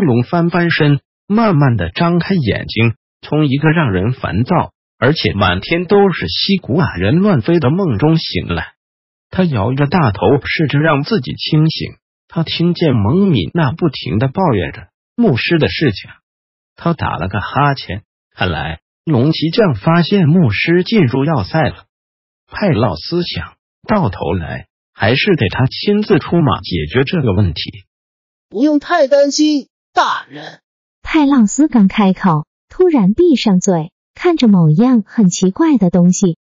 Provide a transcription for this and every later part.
红龙翻翻身，慢慢的张开眼睛，从一个让人烦躁而且满天都是西古瓦人乱飞的梦中醒来。他摇着大头，试着让自己清醒。他听见蒙敏那不停的抱怨着牧师的事情。他打了个哈欠，看来龙骑将发现牧师进入要塞了。派洛斯想到头来还是得他亲自出马解决这个问题。不用太担心。大人，泰浪斯刚开口，突然闭上嘴，看着某样很奇怪的东西。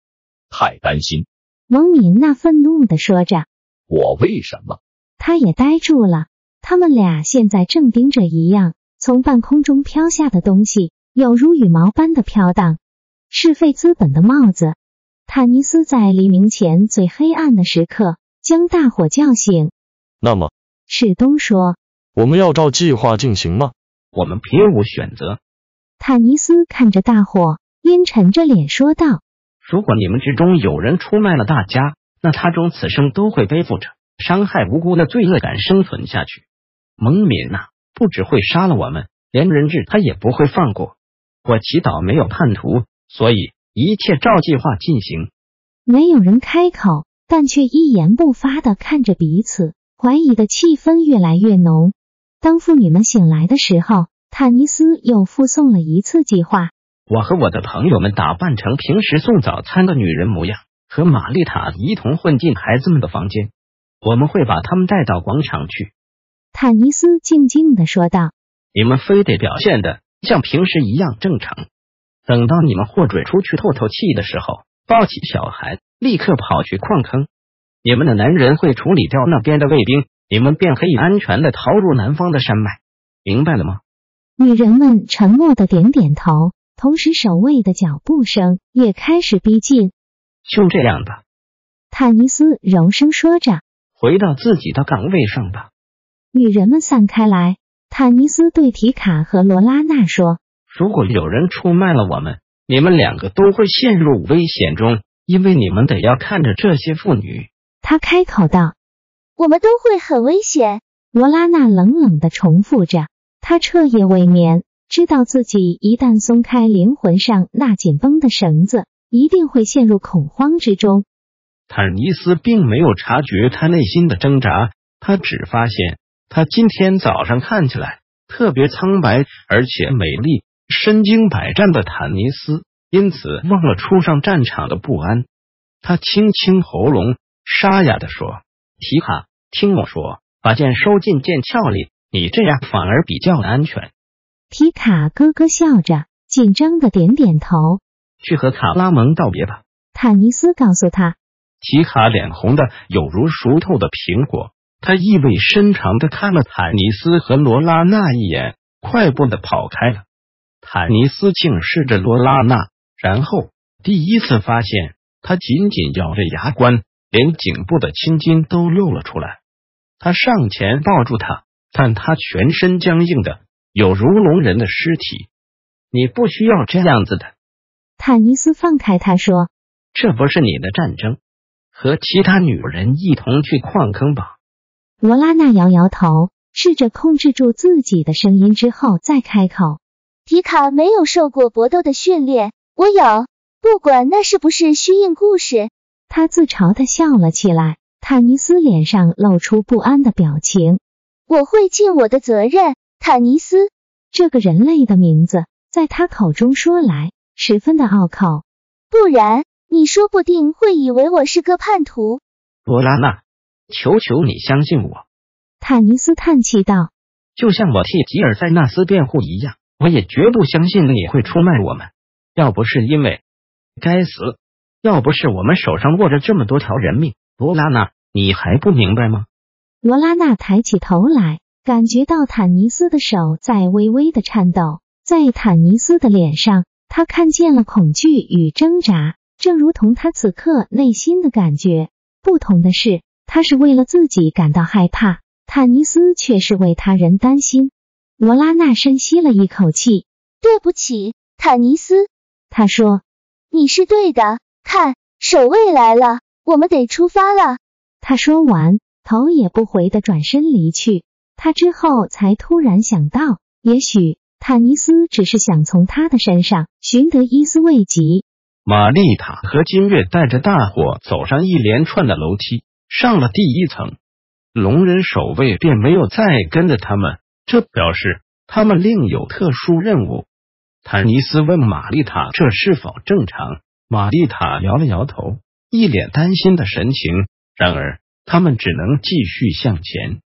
太担心，蒙敏那愤怒的说着。我为什么？他也呆住了。他们俩现在正盯着一样从半空中飘下的东西，有如羽毛般的飘荡，是费资本的帽子。坦尼斯在黎明前最黑暗的时刻将大伙叫醒。那么，史东说。我们要照计划进行吗？我们别无选择。坦尼斯看着大伙，阴沉着脸说道：“如果你们之中有人出卖了大家，那他终此生都会背负着伤害无辜的罪恶感生存下去。蒙敏呐，不只会杀了我们，连人质他也不会放过。我祈祷没有叛徒，所以一切照计划进行。”没有人开口，但却一言不发的看着彼此，怀疑的气氛越来越浓。当妇女们醒来的时候，坦尼斯又附送了一次计划。我和我的朋友们打扮成平时送早餐的女人模样，和玛丽塔一同混进孩子们的房间。我们会把他们带到广场去。坦尼斯静静的说道：“你们非得表现的像平时一样正常。等到你们获准出去透透气的时候，抱起小孩，立刻跑去矿坑。你们的男人会处理掉那边的卫兵。”你们便可以安全的逃入南方的山脉，明白了吗？女人们沉默的点点头，同时守卫的脚步声也开始逼近。就这样吧，坦尼斯柔声说着：“回到自己的岗位上吧。”女人们散开来，坦尼斯对提卡和罗拉娜说：“如果有人出卖了我们，你们两个都会陷入危险中，因为你们得要看着这些妇女。”他开口道。我们都会很危险，罗拉娜冷冷的重复着。她彻夜未眠，知道自己一旦松开灵魂上那紧绷的绳子，一定会陷入恐慌之中。坦尼斯并没有察觉他内心的挣扎，他只发现他今天早上看起来特别苍白而且美丽，身经百战的坦尼斯因此忘了初上战场的不安。他清清喉咙，沙哑的说。提卡，听我说，把剑收进剑鞘里，你这样反而比较安全。提卡咯咯笑着，紧张的点点头。去和卡拉蒙道别吧。坦尼斯告诉他。提卡脸红的有如熟透的苹果，他意味深长的看了坦尼斯和罗拉娜一眼，快步的跑开了。坦尼斯竟视着罗拉娜，然后第一次发现他紧紧咬着牙关。连颈部的青筋都露了出来，他上前抱住他，但他全身僵硬的，有如龙人的尸体。你不需要这样子的，坦尼斯放开他说：“这不是你的战争，和其他女人一同去矿坑吧。”罗拉娜摇摇头，试着控制住自己的声音，之后再开口：“迪卡没有受过搏斗的训练，我有，不管那是不是虚应故事。”他自嘲的笑了起来，坦尼斯脸上露出不安的表情。我会尽我的责任，坦尼斯。这个人类的名字在他口中说来十分的拗口，不然你说不定会以为我是个叛徒。罗拉娜，求求你相信我。坦尼斯叹气道：“就像我替吉尔塞纳斯辩护一样，我也绝不相信你会出卖我们。要不是因为，该死。”要不是我们手上握着这么多条人命，罗拉娜，你还不明白吗？罗拉娜抬起头来感觉到坦尼斯的手在微微的颤抖，在坦尼斯的脸上，他看见了恐惧与挣扎，正如同他此刻内心的感觉。不同的是，他是为了自己感到害怕，坦尼斯却是为他人担心。罗拉娜深吸了一口气，对不起，坦尼斯，他说：“你是对的。看，守卫来了，我们得出发了。”他说完，头也不回的转身离去。他之后才突然想到，也许坦尼斯只是想从他的身上寻得一丝慰藉。玛丽塔和金月带着大伙走上一连串的楼梯，上了第一层。龙人守卫便没有再跟着他们，这表示他们另有特殊任务。坦尼斯问玛丽塔：“这是否正常？”玛丽塔摇了摇头，一脸担心的神情。然而，他们只能继续向前。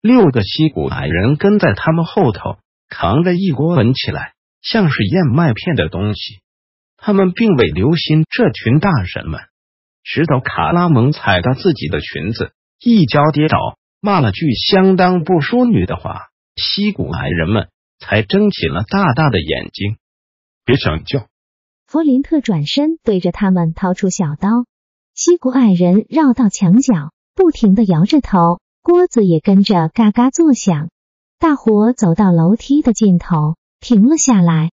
六个西古矮人跟在他们后头，扛着一锅闻起来像是燕麦片的东西。他们并未留心这群大神们，直到卡拉蒙踩到自己的裙子，一脚跌倒，骂了句相当不淑女的话，西古矮人们才睁起了大大的眼睛。别想叫！弗林特转身对着他们掏出小刀。西古矮人绕到墙角，不停的摇着头，锅子也跟着嘎嘎作响。大伙走到楼梯的尽头，停了下来。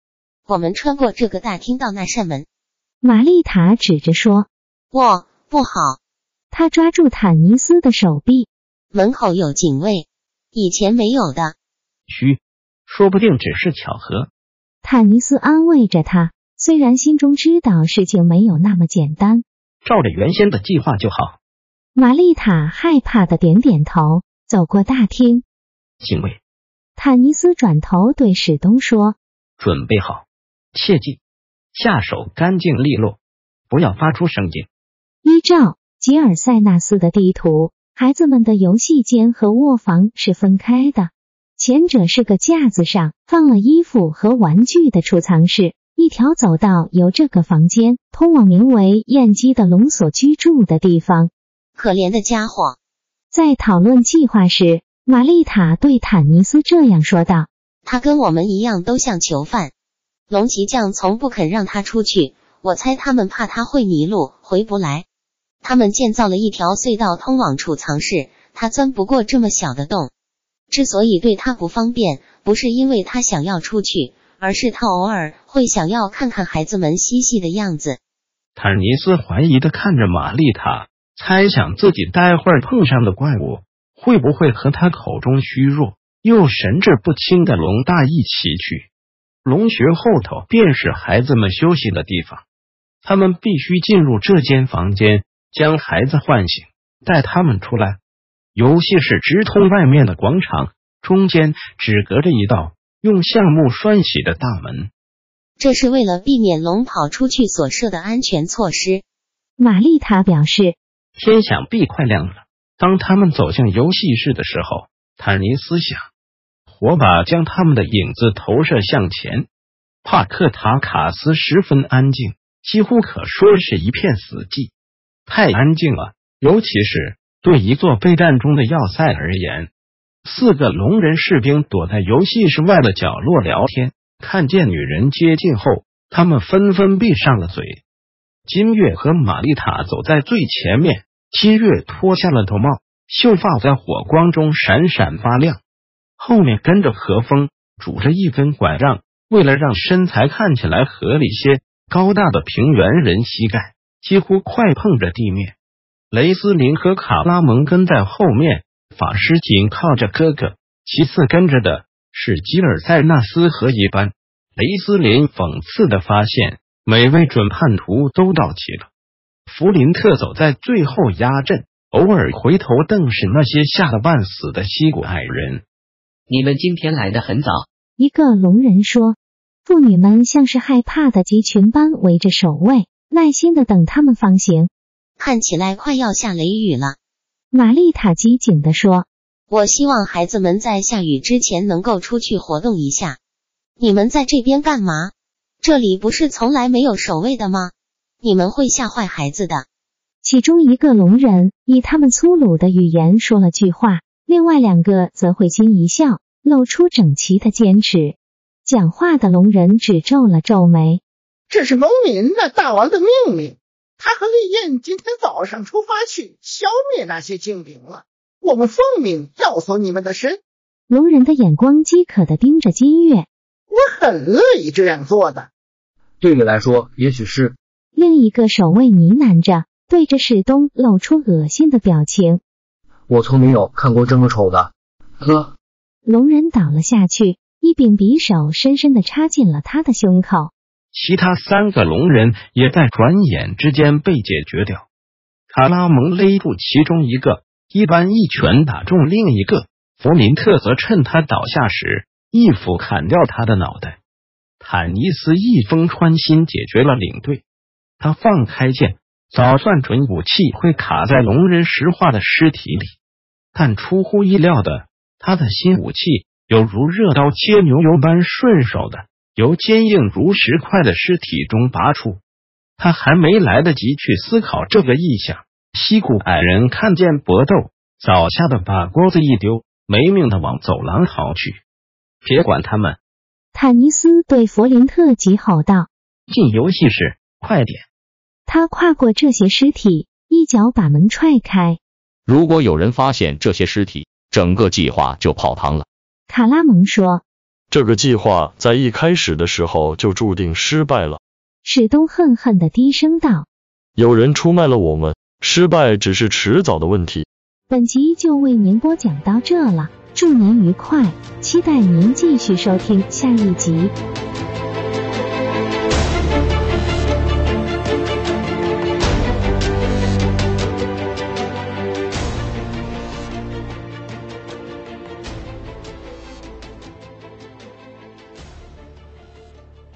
我们穿过这个大厅到那扇门。玛丽塔指着说：“不，不好！”他抓住坦尼斯的手臂。门口有警卫，以前没有的。嘘，说不定只是巧合。坦尼斯安慰着他，虽然心中知道事情没有那么简单。照着原先的计划就好。玛丽塔害怕的点点头，走过大厅。警卫。坦尼斯转头对史东说：“准备好。”切记，下手干净利落，不要发出声音。依照吉尔塞纳斯的地图，孩子们的游戏间和卧房是分开的。前者是个架子上放了衣服和玩具的储藏室，一条走道由这个房间通往名为燕姬的龙所居住的地方。可怜的家伙！在讨论计划时，玛丽塔对坦尼斯这样说道：“他跟我们一样，都像囚犯。”龙骑将从不肯让他出去，我猜他们怕他会迷路，回不来。他们建造了一条隧道通往储藏室，他钻不过这么小的洞。之所以对他不方便，不是因为他想要出去，而是他偶尔会想要看看孩子们嬉戏的样子。坦尼斯怀疑的看着玛丽塔，猜想自己待会儿碰上的怪物会不会和他口中虚弱又神志不清的龙大一起去。龙穴后头便是孩子们休息的地方，他们必须进入这间房间，将孩子唤醒，带他们出来。游戏室直通外面的广场，中间只隔着一道用橡木栓起的大门。这是为了避免龙跑出去所设的安全措施。玛丽塔表示：“天想必快亮了。”当他们走向游戏室的时候，坦尼斯想。火把将他们的影子投射向前。帕克塔卡斯十分安静，几乎可说是一片死寂。太安静了，尤其是对一座备战中的要塞而言。四个龙人士兵躲在游戏室外的角落聊天，看见女人接近后，他们纷纷闭上了嘴。金月和玛丽塔走在最前面，金月脱下了头帽，秀发在火光中闪闪发亮。后面跟着何风，拄着一根拐杖，为了让身材看起来合理些，高大的平原人膝盖几乎快碰着地面。雷斯林和卡拉蒙跟在后面，法师紧靠着哥哥，其次跟着的是吉尔塞纳斯和一班。雷斯林讽刺的发现，每位准叛徒都到齐了。弗林特走在最后压阵，偶尔回头瞪视那些吓得半死的西古矮人。你们今天来的很早。一个龙人说：“妇女们像是害怕的集群般围着守卫，耐心的等他们放行。看起来快要下雷雨了。”玛丽塔机警的说：“我希望孩子们在下雨之前能够出去活动一下。你们在这边干嘛？这里不是从来没有守卫的吗？你们会吓坏孩子的。”其中一个龙人以他们粗鲁的语言说了句话。另外两个则会心一笑，露出整齐的坚持。讲话的龙人只皱了皱眉：“这是农民的大王的命令，他和丽燕今天早上出发去消灭那些精灵了。我们奉命要走你们的身。”龙人的眼光饥渴的盯着金月：“我很乐意这样做的。”对你来说，也许是。另一个守卫呢喃着，对着史东露出恶心的表情。我从没有看过这么丑的。呵，龙人倒了下去，一柄匕首深深的插进了他的胸口。其他三个龙人也在转眼之间被解决掉。卡拉蒙勒住其中一个，一般一拳打中另一个。弗林特则趁他倒下时，一斧砍掉他的脑袋。坦尼斯一锋穿心解决了领队。他放开剑，早算准武器会卡在龙人石化的尸体里，但出乎意料的，他的新武器有如热刀切牛油般顺手的由坚硬如石块的尸体中拔出。他还没来得及去思考这个意象，西谷矮人看见搏斗，早吓得把锅子一丢，没命的往走廊逃去。别管他们！坦尼斯对弗林特急吼道：“进游戏室，快点！”他跨过这些尸体，一脚把门踹开。如果有人发现这些尸体，整个计划就泡汤了。卡拉蒙说：“这个计划在一开始的时候就注定失败了。”史东恨恨的低声道：“有人出卖了我们，失败只是迟早的问题。”本集就为您播讲到这了，祝您愉快，期待您继续收听下一集。